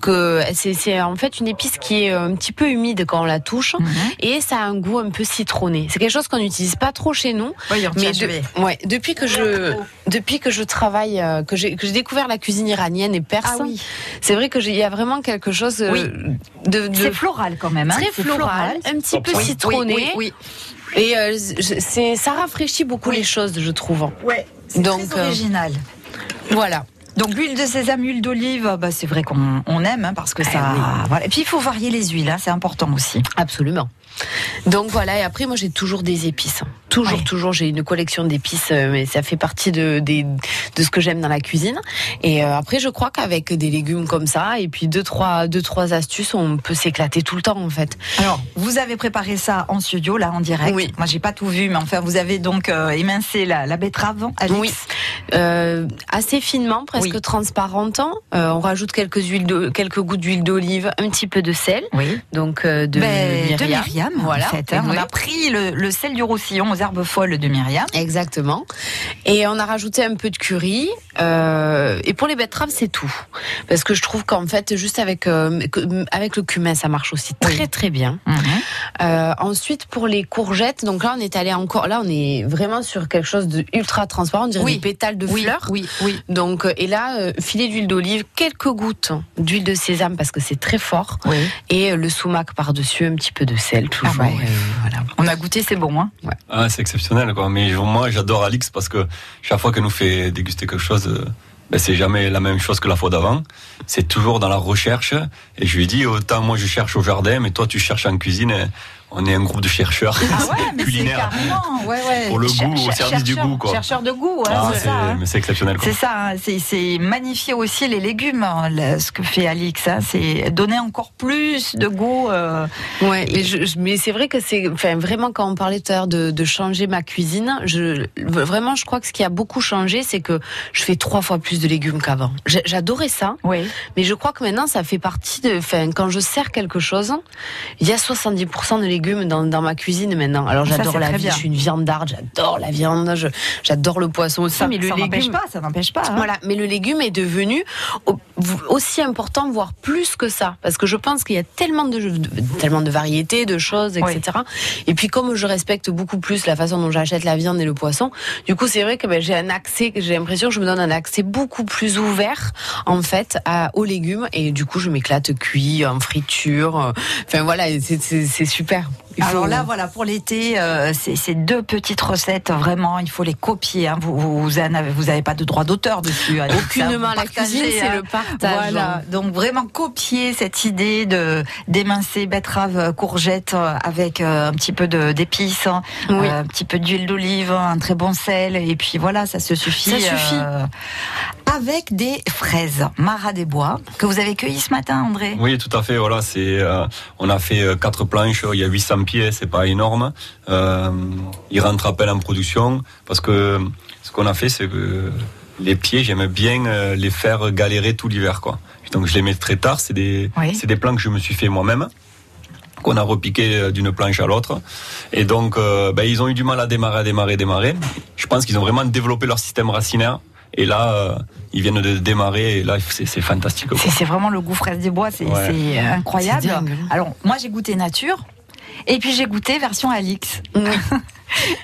que c'est, c'est en fait une épice qui est un petit peu humide quand on la touche, Mhm. et ça a un goût un peu citronné. C'est quelque chose qu'on n'utilise pas trop chez nous. Voyons, Mais de- ouais, depuis que je depuis que je travaille, euh, que j'ai que j'ai découvert la cuisine iranienne et perse, Ah oui. c'est vrai que j'ai- il y a vraiment quelque chose euh, Oui. de, de C'est floral quand même. hein. très C'est floral, un petit peu citronné. Oui, oui, Et euh, c'est, ça rafraîchit beaucoup les choses, je trouve. oui. Ouais. C'est Donc, très euh, original. Voilà. Donc l'huile de sésame, huile d'olive, bah, c'est vrai qu'on on aime hein, parce que ça. Voilà. Et puis il faut varier les huiles, hein, c'est important aussi. Absolument. Donc voilà, et après moi j'ai toujours des épices. Toujours, Ouais. toujours, j'ai une collection d'épices, euh, mais ça fait partie de, de ce que j'aime dans la cuisine. Et euh, après je crois qu'avec des légumes comme ça, et puis deux trois, deux, trois astuces, on peut s'éclater tout le temps en fait. Alors, vous avez préparé ça en studio, là, en direct. Oui. Moi, j'ai pas tout vu, mais enfin, vous avez donc euh, émincé la, la betterave, Alix. Oui. Euh, assez finement, presque Oui. transparente. On rajoute quelques huiles de, quelques gouttes d'huile d'olive, un petit peu de sel. Oui. Donc de, Ben, de Myriam. Myriam, Voilà. en fait. hein. On Oui. a pris le, le sel du Roussillon aux herbes folles de Myriam. Exactement. Et on a rajouté un peu de curry. euh, et pour les betteraves, c'est tout. Parce que je trouve qu'en fait, juste avec euh, avec le cumin, ça marche aussi très très bien. Mhm. Euh, ensuite, pour les courgettes, donc là, on est allé encore. Là, on est vraiment sur quelque chose de ultra transparent. On dirait Oui. des pétales de Oui, fleurs. oui, oui. Donc, et là, filet d'huile d'olive, quelques gouttes d'huile de sésame parce que c'est très fort. Oui. Et le sumac par-dessus, un petit peu de sel, toujours. Ah ouais. Et voilà. On a goûté, c'est bon. Hein Ah, c'est exceptionnel, quoi. Mais moi, j'adore Alix parce que chaque fois qu'elle nous fait déguster quelque chose, euh, ben, c'est jamais la même chose que la fois d'avant. C'est toujours dans la recherche. Et je lui dis, autant moi je cherche au jardin, mais toi tu cherches en cuisine. Et on est un groupe de chercheurs Ah ouais, mais c'est culinaires. carrément, ouais, ouais. Pour le goût, au service du goût, quoi. Chercheur de goût, hein, Ah, c'est c'est ça. hein. mais c'est exceptionnel. C'est ça, hein, c'est- magnifier aussi les légumes, hein, ce que fait Alix. hein, c'est donner encore plus de goût. euh, Ouais, mais, je- je- mais c'est vrai que c'est, enfin, vraiment quand on parlait tout à l'heure de, de changer ma cuisine, je, vraiment, je crois que ce qui a beaucoup changé, c'est que je fais trois fois plus de légumes qu'avant. J'adorais ça, oui. mais je crois que maintenant, ça fait partie de, enfin, quand je sers quelque chose, il y a 70% de légumes dans, dans ma cuisine maintenant. Alors j'adore la viande, je suis une viandarde, j'adore la viande, j'adore le poisson aussi, Ça, mais le ça n'empêche légume, pas, ça n'empêche pas. hein. voilà, mais le légume est devenu aussi important, voire plus que ça, parce que je pense qu'il y a tellement de, de- tellement de variétés, de choses, etc. Et puis comme je respecte beaucoup plus la façon dont j'achète la viande et le poisson, du coup c'est vrai que ben, j'ai un accès, j'ai l'impression que je me donne un accès beaucoup plus ouvert en fait à, aux légumes, et du coup je m'éclate cuit, en friture, euh, enfin voilà, c'est super. Il faut- Alors là, voilà, pour l'été, euh, c'est c'est deux petites recettes, vraiment, il faut les copier. Hein. Vous, vous, vous en avez, vous avez pas de droit d'auteur dessus. Hein. Vous la partagez, cuisine, c'est hein. le partage. Voilà, donc vraiment copier cette idée de d'émincer betterave, courgette euh, avec euh, un petit peu de- d'épices, hein, Oui. euh, un petit peu d'huile d'olive, un très bon sel, et puis voilà, ça se suffit. Ça suffit. euh, avec des fraises Marat des Bois que vous avez cueillies ce matin, André? Oui, tout à fait. Voilà, c'est. euh, on a fait euh, quatre planches. Il y a 800 pieds. C'est pas énorme. Euh, il rentre à peine en production parce que ce qu'on a fait, c'est que les pieds, j'aime bien euh, les faire galérer tout l'hiver, quoi. Donc je les mets très tard. C'est des, Oui. c'est des plans que je me suis fait moi-même qu'on a repiqué euh, d'une planche à l'autre. Et donc, euh, ben, ils ont eu du mal à démarrer, à démarrer, démarrer. Je pense qu'ils ont vraiment développé leur système racinaire. Et là, euh, ils viennent de démarrer. Et là, c'est c'est fantastique. quoi. C'est c'est vraiment le goût fraise des bois, c'est Ouais. c'est incroyable. Hein. Alors moi j'ai goûté nature et puis j'ai goûté version Alix.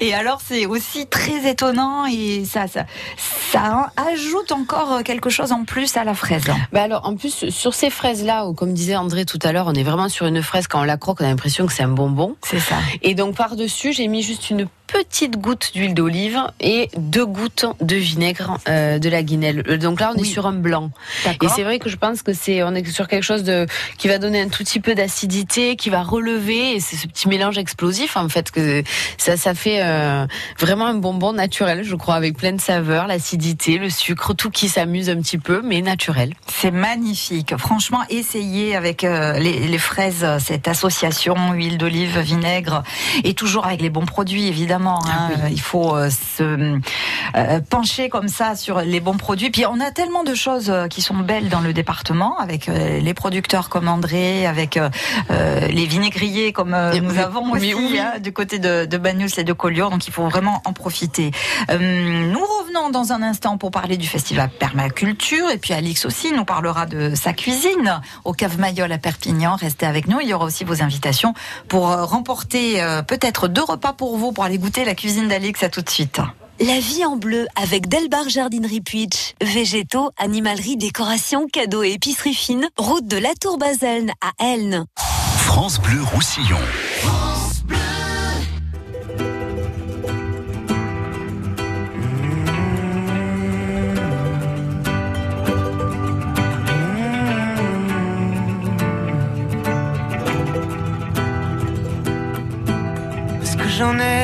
Et alors c'est aussi très étonnant et ça, ça ça ajoute encore quelque chose en plus à la fraise. Bah alors, en plus, sur ces fraises-là, où, comme disait André tout à l'heure, on est vraiment sur une fraise, quand on la croque, on a l'impression que c'est un bonbon. C'est ça. Et donc, par-dessus, j'ai mis juste une petite goutte d'huile d'olive et deux gouttes de vinaigre euh, de la guinelle. Euh, Donc là, on est sur un blanc. Et c'est vrai que je pense que c'est, on est sur quelque chose de, qui va donner un tout petit peu d'acidité, qui va relever, et c'est ce petit mélange explosif, en fait, que ça, ça fait euh, vraiment un bonbon naturel, je crois, avec plein de saveurs, l'acidité, le sucre, tout qui s'amuse un petit peu, mais naturel. C'est magnifique. Franchement, essayez avec euh, les, les fraises cette association huile d'olive, vinaigre et toujours avec les bons produits évidemment. Hein. Ah Il faut euh, se euh, pencher comme ça sur les bons produits. Puis on a tellement de choses euh, qui sont belles dans le département avec euh, les producteurs comme André, avec euh, euh, les vinaigriers comme euh, Et nous oui, avons aussi oui, hein, du côté de, de Bagnous et de Collioure. Donc il faut vraiment en profiter. Euh, nous revenons dans un instant pour parler du festival Permaculture et puis Alix aussi nous parlera de sa cuisine au Cave Mayol à Perpignan. Restez avec nous. Il y aura aussi vos invitations pour euh, remporter euh, peut-être deux repas pour vous pour aller goûter la cuisine d'Alix. À tout de suite. La vie en bleu avec Delbar Jardinerie Puitch. Végétaux, animalerie, décoration, cadeaux et épicerie fine. Route de la Tour Baselne à Elne. France Bleu Roussillon. Est-ce que j'en ai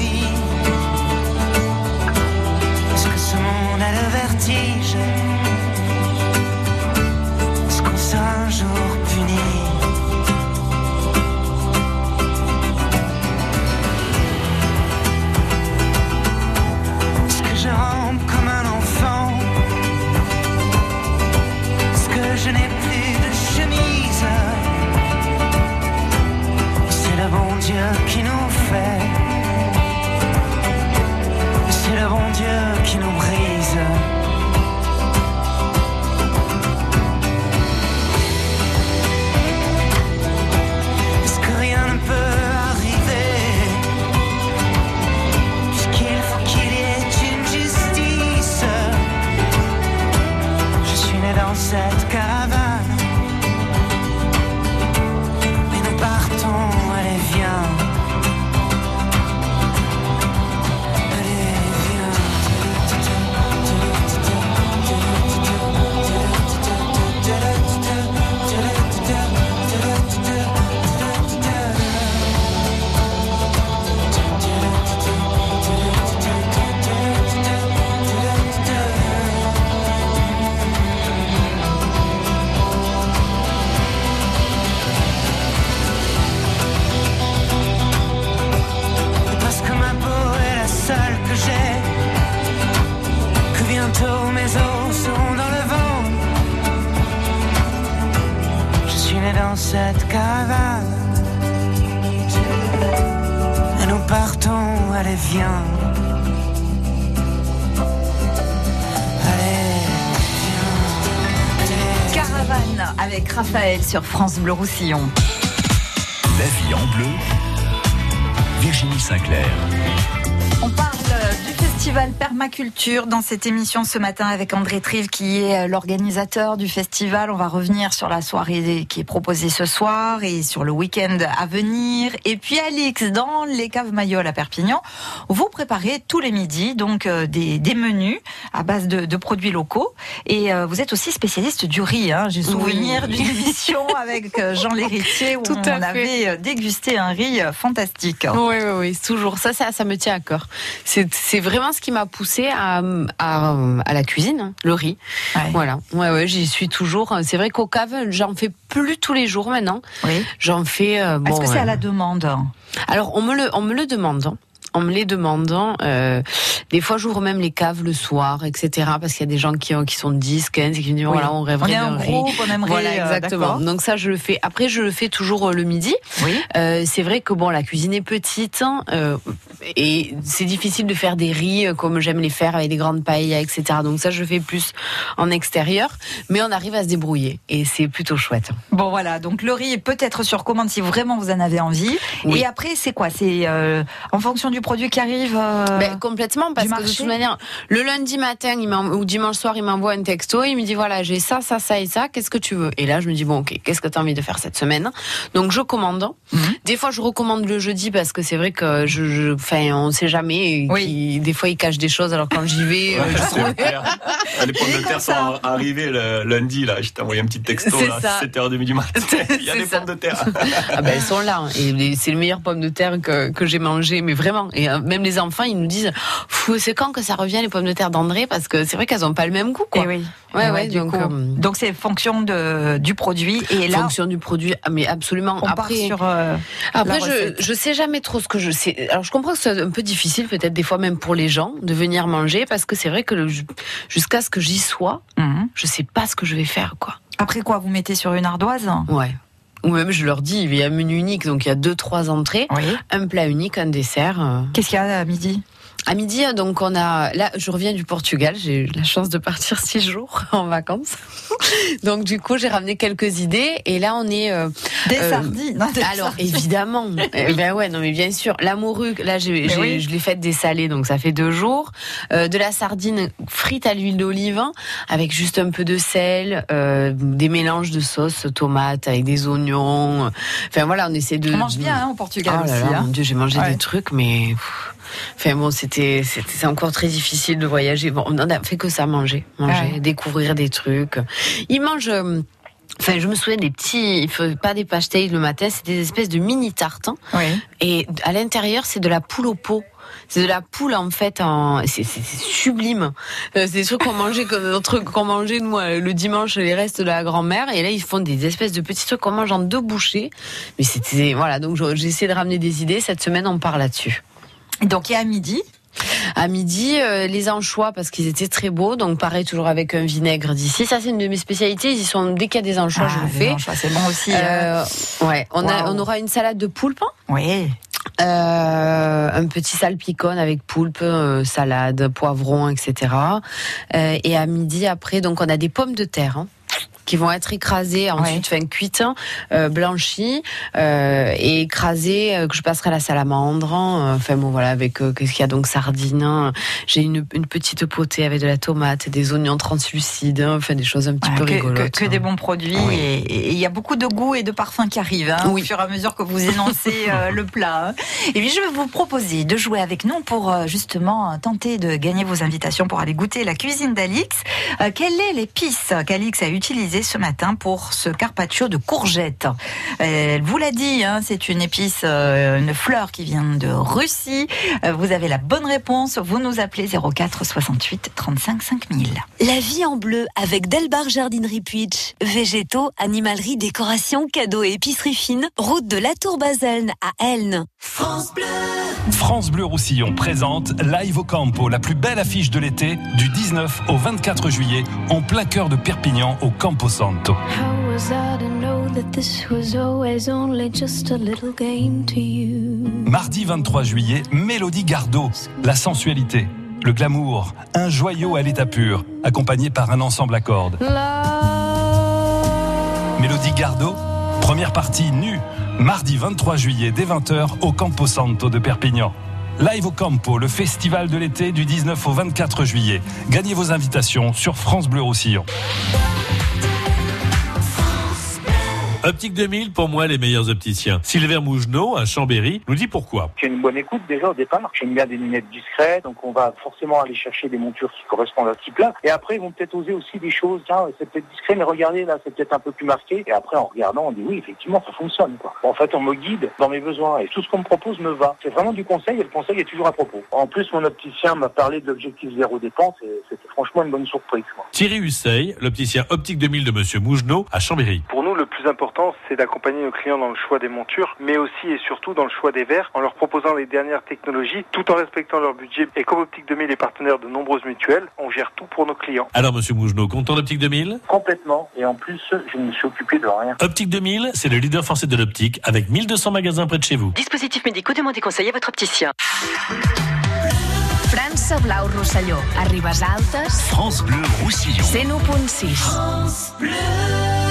A Bleu Roussillon. La vie en bleu, Virginie Sinclair. On parle euh, du festival Permaculture dans cette émission ce matin avec André Trive qui est euh, l'organisateur du festival. On va revenir sur la soirée qui est proposée ce soir et sur le week-end à venir. Et puis Alix, dans les caves Mayol à Perpignan, vous préparez tous les midis donc euh, des, des menus à base de, de produits locaux. Et euh, vous êtes aussi spécialiste du riz. Hein. J'ai souvenir Oui. d'une émission avec euh, Jean Lhéritier où Tout on fait. avait dégusté un riz fantastique. Oui, oui, oui, toujours. Ça, ça, ça me tient à cœur. C'est vraiment ce qui m'a poussé à, à, à la cuisine, le riz. Voilà. Ouais, ouais, j'y suis toujours. C'est vrai qu'au cave, j'en fais plus tous les jours maintenant. Oui. J'en fais. euh, bon, Est-ce que c'est à la demande? Alors, on me le, on me le demande. On me les demande. euh, des fois, j'ouvre même les caves le soir, etc. Parce qu'il y a des gens qui, qui sont 10, 15 et qui me disent, Oui. voilà, on rêverait On est d'un un riz. groupe, on aimerait, Voilà, euh, exactement. Donc ça, je le fais. Après, je le fais toujours euh, le midi. Oui. Euh, c'est vrai que bon, la cuisine est petite hein, et c'est difficile de faire des riz comme j'aime les faire avec des grandes pailles, etc. Donc ça, je fais plus en extérieur, mais on arrive à se débrouiller et c'est plutôt chouette. Bon voilà, donc le riz est peut-être sur commande si vraiment vous en avez envie. Oui. Et après, c'est quoi? C'est en fonction du produit qui arrive euh, Ben, complètement, parce du que de toute manière, le lundi matin il ou dimanche soir, il m'envoie un texto, il me dit voilà, j'ai ça, ça, ça et ça, qu'est-ce que tu veux? Et là, je me dis bon, ok, qu'est-ce que tu as envie de faire cette semaine? Donc, je commande. Mhm. Des fois, je recommande le jeudi parce que c'est vrai que je, on sait jamais. des fois, il cache des choses, alors quand j'y vais, euh, Ouais, je c'est trouve- clair. Les pommes de terre sont arrivées le lundi, là. Je t'ai envoyé un petit texto, là, ça. 7h30 du matin. Il y a des pommes de terre. Ah ben elles sont là et les- c'est le meilleur pomme de terre que, que j'ai mangé mais vraiment et euh, même les enfants ils nous disent c'est quand que ça revient les pommes de terre d'André? Parce que c'est vrai qu'elles ont pas le même goût quoi. Eh oui. Ouais Eh ouais, donc euh, Donc c'est fonction de, du produit et là fonction du produit ah, mais absolument on part après sur euh, après la je je sais jamais trop ce que je sais alors je comprends que c'est un peu difficile peut-être des fois même pour les gens de venir manger parce que c'est vrai que jusqu'à ce que j'y sois Mhm. je sais pas ce que je vais faire quoi. Après quoi, vous mettez sur une ardoise? Ouais. Ou même je leur dis il y a un menu unique donc il y a deux trois entrées, Oui. un plat unique, un dessert. euh. Qu'est-ce qu'il y a à midi? À midi, donc on a. Là, je reviens du Portugal. J'ai eu la chance de partir six jours en vacances. Donc du coup, j'ai ramené quelques idées. Et là, on est. euh, Des euh, sardines. non, des Alors sardines. évidemment, Eh ben ouais, non mais bien sûr, la morue, là j'ai, Mais j'ai- oui. je l'ai faite dessalée, donc ça fait deux jours. Euh, de la sardine frite à l'huile d'olive avec juste un peu de sel, euh, des mélanges de sauce tomate avec des oignons. Enfin voilà, on essaie de. On mange bien hein, au Portugal Oh là aussi. là, hein. mon Dieu, j'ai mangé Ouais. des trucs, mais. pff, Enfin bon, c'était c'est encore très difficile de voyager. Bon, on en a fait que ça, manger, manger, Ouais. découvrir des trucs. Ils mangent. euh, Enfin, je me souviens des petits, pas des pastéis le matin, c'était des espèces de mini tartes. hein. Oui. Et à l'intérieur, c'est de la poule au pot. C'est de la poule en fait, en... c'est c'est- c'est sublime. Euh, C'est des trucs qu'on mangeait, truc qu'on mangeait nous euh, le dimanche les restes de la grand-mère. Et là, ils font des espèces de petits trucs qu'on mange en deux bouchées. Mais c'était voilà. Donc j'ai essayé de ramener des idées. Cette semaine, on part là-dessus. Et Donc a à midi. À midi, euh, les anchois parce qu'ils étaient très beaux. Donc pareil, toujours avec un vinaigre d'ici. Ça, c'est une de mes spécialités. Ils sont dès qu'il y a des anchois, je Ah, le fais. anchois, c'est bon aussi. hein. Euh, ouais, on, a, on aura une salade de poulpe. Oui. Euh, un petit salpicon avec poulpe, euh, salade, poivron, etc. Euh, et à midi après, donc on a des pommes de terre. hein, qui vont être écrasées ensuite, enfin cuites, euh, blanchies euh, et écrasées euh, que je passerai à la salamandre. hein. Enfin bon voilà avec euh, qu'est-ce qu'il y a donc sardines. hein. J'ai une, une petite potée avec de la tomate, des oignons translucides, hein. enfin des choses un petit Ouais, peu que, que- rigolotes. que des bons produits Oui. et il y a beaucoup de goûts et de parfums qui arrivent hein, Oui. au fur et à mesure que vous énoncez euh, le plat. hein. Et puis je vais vous proposer de jouer avec nous pour euh, justement tenter de gagner vos invitations pour aller goûter la cuisine d'Alix. Euh, quelle est l'épice qu'Alix a utilisée ce matin pour ce carpaccio de courgettes Elle vous l'a dit, hein, c'est une épice, euh, une fleur qui vient de Russie. Euh, Vous avez la bonne réponse. Vous nous appelez 04 68 35 5000. La vie en bleu avec Delbar Jardinerie Puitch. Végétaux, animalerie, décoration, cadeaux et épicerie fine. Route de la Tour Baselne à Elne. France Bleu Roussillon présente Live au Campo, la plus belle affiche de l'été, du 19 au 24 juillet, en plein cœur de Perpignan, au Campo Santo. How was I to know that this was always only just a little game to you? Mardi 23 juillet, Mélodie Gardot, la sensualité, le glamour, un joyau à l'état pur, accompagné par un ensemble à cordes. Mélodie Gardot, première partie nue, mardi 23 juillet dès 20h au Campo Santo de Perpignan. Live au Campo, le festival de l'été du 19 au 24 juillet. Gagnez vos invitations sur France Bleu Roussillon. Optique 2000, pour moi, les meilleurs opticiens. Sylvain Mougenot, à Chambéry, nous dit pourquoi. J'ai une bonne écoute déjà au départ. J'aime bien des lunettes discrètes, donc on va forcément aller chercher des montures qui correspondent à ce type-là. Et après, ils vont peut-être oser aussi des choses. Tiens, c'est peut-être discret, mais regardez là, c'est peut-être un peu plus marqué. Et après, en regardant, on dit oui, effectivement, ça fonctionne. Quoi. En fait, on me guide dans mes besoins et tout ce qu'on me propose me va. C'est vraiment du conseil et le conseil est toujours à propos. En plus, mon opticien m'a parlé de l'objectif zéro dépense et c'était franchement une bonne surprise. Quoi. Thierry Husseil, l'opticien Optique 2000 de Monsieur Mougenot, à Chambéry. Pour nous, le plus important, c'est d'accompagner nos clients dans le choix des montures, mais aussi et surtout dans le choix des verres, en leur proposant les dernières technologies, tout en respectant leur budget. Et comme Optique 2000 est partenaire de nombreuses mutuelles, on gère tout pour nos clients. Alors, Monsieur Mougenot, content d'Optique 2000 Complètement. Et en plus, je ne me suis occupé de rien. Optique 2000, c'est le leader français de l'optique, avec 1200 magasins près de chez vous. Dispositifs médicaux, demandez conseil à votre opticien. França Blau Rosselló. A Ribes Altes. France Bleu Roussillon. 101.6. France Bleu.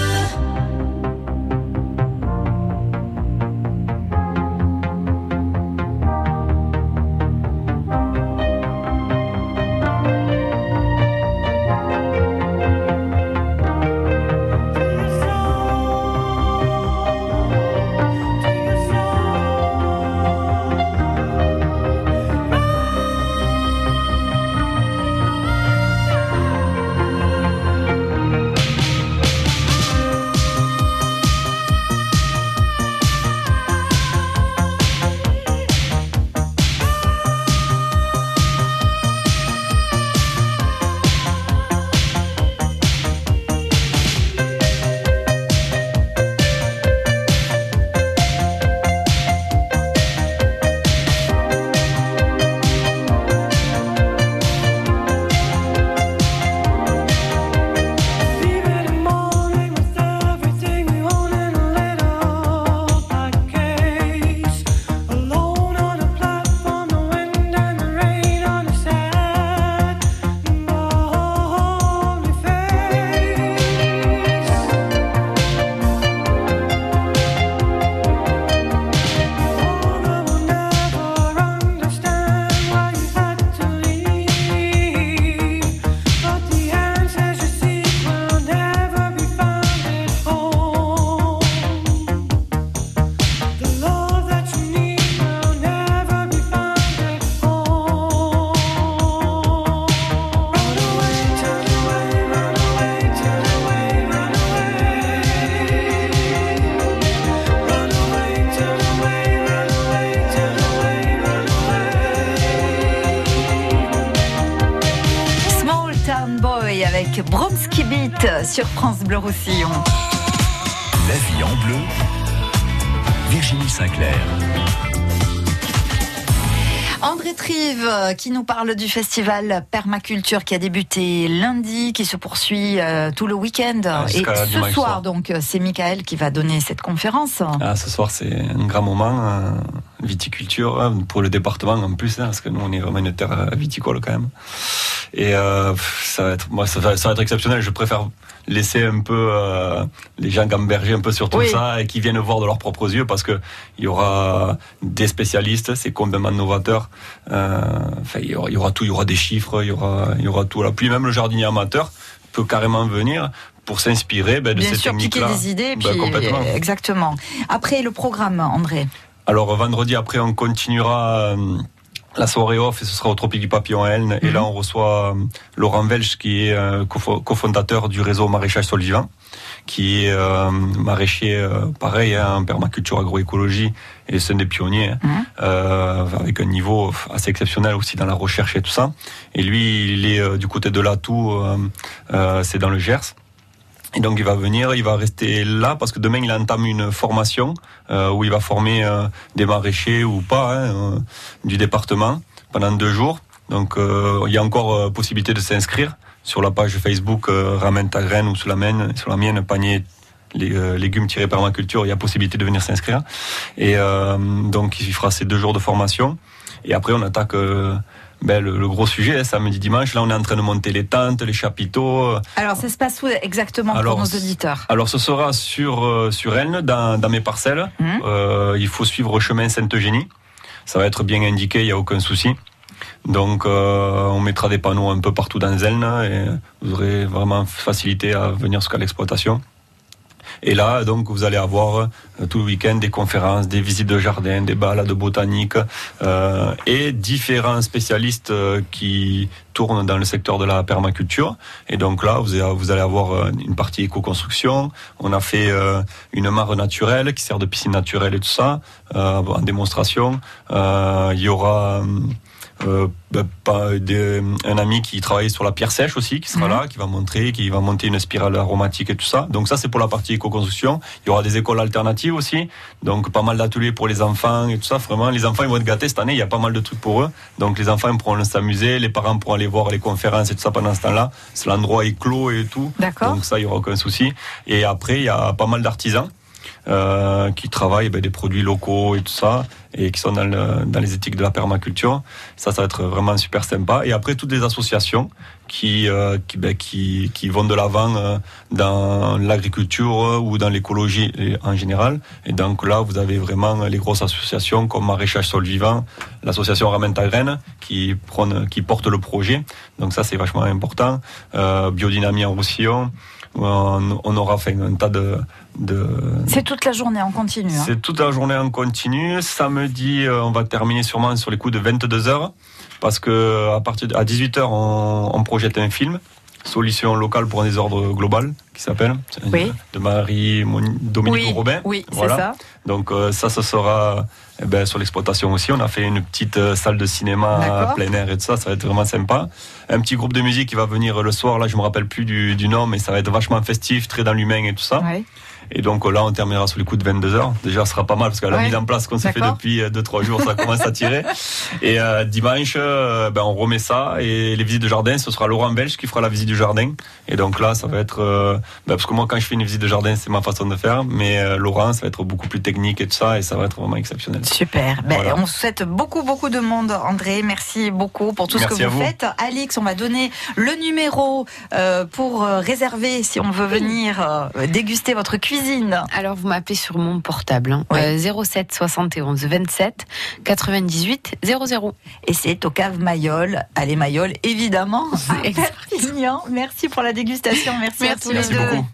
Avec Bromsky Beat sur France Bleu Roussillon. La vie en bleu, Virginie Sinclair. André Trive euh, qui nous parle du festival Permaculture qui a débuté lundi, qui se poursuit euh, tout le week-end. Ah, Et ce soir, donc, euh, c'est Michael qui va donner cette conférence. Ah, ce soir, c'est un grand moment. euh, viticulture hein, pour le département en plus, hein, parce que nous, on est vraiment une terre euh, viticole quand même. Et euh, ça va être, moi, ça va, ça va être exceptionnel. Je préfère laisser un peu euh, les gens gamberger un peu sur tout Oui. ça et qui viennent voir de leurs propres yeux, parce que il y aura des spécialistes, c'est complètement novateur. Euh, Enfin, il y, aura, il y aura tout, il y aura des chiffres, il y aura, il y aura tout. Là, puis même le jardinier amateur peut carrément venir pour s'inspirer ben, de Bien ces sûr, piquer des idées, Ben, puis complètement. exactement. Après le programme, André. Alors vendredi après, on continuera euh, la soirée off et ce sera au Tropique du Papillon à Elne. Et là, on reçoit euh, Laurent Welch, qui est euh, cofo- cofondateur du réseau Maraîchage Sol Vivant, qui est euh, maraîcher, euh, pareil, hein, en permaculture agroécologie, et c'est un des pionniers, hein, euh, avec un niveau assez exceptionnel aussi dans la recherche et tout ça. Et lui, il est du côté de l'Atout, c'est dans le Gers. Et donc il va venir, il va rester là parce que demain il entame une formation euh, où il va former euh, des maraîchers ou pas hein, euh, du département pendant deux jours. Donc euh, il y a encore euh, possibilité de s'inscrire sur la page Facebook Ramène ta graine ou sur la mienne, sur la mienne panier les légumes-permaculture, il y a possibilité de venir s'inscrire. Et donc il fera ces deux jours de formation. Et après on attaque ben, le, le gros sujet, hein, samedi dimanche. Là on est en train de monter les tentes, les chapiteaux. Alors, ça se passe où exactement Alors, pour nos auditeurs? Alors ce sera sur euh, sur Elne, dans, dans mes parcelles. Mhm. Euh, il faut suivre le chemin Sainte-Eugénie. Ça va être bien indiqué, il n'y a aucun souci. Donc euh, on mettra des panneaux un peu partout dans Elne et vous aurez vraiment facilité à venir jusqu'à l'exploitation. Et là, donc, vous allez avoir euh, tout le week-end des conférences, des visites de jardin, des balades botaniques euh, et différents spécialistes euh, qui tournent dans le secteur de la permaculture. Et donc là, vous allez, avoir euh, une partie éco-construction. On a fait une mare naturelle qui sert de piscine naturelle et tout ça en démonstration. Il y aura euh, ben, pas des- un ami qui travaille sur la pierre sèche aussi, qui sera Mhm. là, qui va montrer, qui va monter une spirale aromatique et tout ça. Donc ça, c'est pour la partie éco-construction. Il y aura des écoles alternatives aussi, donc pas mal d'ateliers pour les enfants et tout ça. Vraiment, les enfants ils vont être gâtés cette année. Il y a pas mal de trucs pour eux. Donc les enfants ils pourront s'amuser, les parents pourront aller voir les conférences et tout ça pendant ce temps-là. C'est l'endroit est clos et tout. D'accord. Donc ça, il y aura aucun souci. Et après, il y a pas mal d'artisans. Euh, qui travaillent ben, des produits locaux et tout ça, et qui sont dans, le- dans les éthiques de la permaculture. Ça, ça va être vraiment super sympa. Et après, toutes les associations qui, euh, qui, ben, qui, qui vont de l'avant euh, dans l'agriculture euh, ou dans l'écologie en général. Et donc là, vous avez vraiment les grosses associations comme Maraîchage Sol Vivant, l'association Ramène ta qui, prône, qui porte le projet. Donc ça, c'est vachement important. Euh, Biodynamie en Roussillon. On, on aura fait un tas de, de, C'est toute la journée en continu. hein. c'est toute la journée en continu. Samedi, euh, on va terminer sûrement sur les coups de 22 heures, parce que à partir de, à 18 heures, on, on projette un film. Solution locale pour un désordre global, qui s'appelle Oui. de Marie Dominique Oui, Robin. oui, c'est ça. Donc euh, ça, ce sera eh ben, sur l'exploitation aussi. On a fait une petite euh, salle de cinéma plein air et tout ça. Ça va être vraiment sympa. Un petit groupe de musique qui va venir le soir. Là, je me rappelle plus du, du nom, mais ça va être vachement festif, très dans l'humain et tout ça. Et donc euh, là, on terminera sur les coups de 22 heures. Déjà, ce sera pas mal parce que la Ouais. mise en place qu'on s'est fait depuis 2-3 jours, ça commence à tirer. Et euh, dimanche, euh, ben, on remet ça. Et les visites de jardin, ce sera Laurent Belge qui fera la visite du jardin. Et donc là, ça va être... euh, ben, parce que moi, quand je fais une visite de jardin, c'est ma façon de faire. Mais euh, Laurent, ça va être beaucoup plus technique et tout ça. Et ça va être vraiment exceptionnel. Super. Ben, Voilà. On souhaite beaucoup, beaucoup de monde, André. Merci beaucoup pour tout ce que vous, vous. faites. Alix, on va donner le numéro euh, pour euh, réserver si on veut venir euh, déguster votre cuisine. Alors, vous m'appelez sur mon portable, hein, Oui. euh, 07 71 27 98 00. Et c'est au cave Mayol. Allez, Mayol, évidemment. à Perpignan. Merci pour la dégustation. Merci, à Merci tous les deux. beaucoup.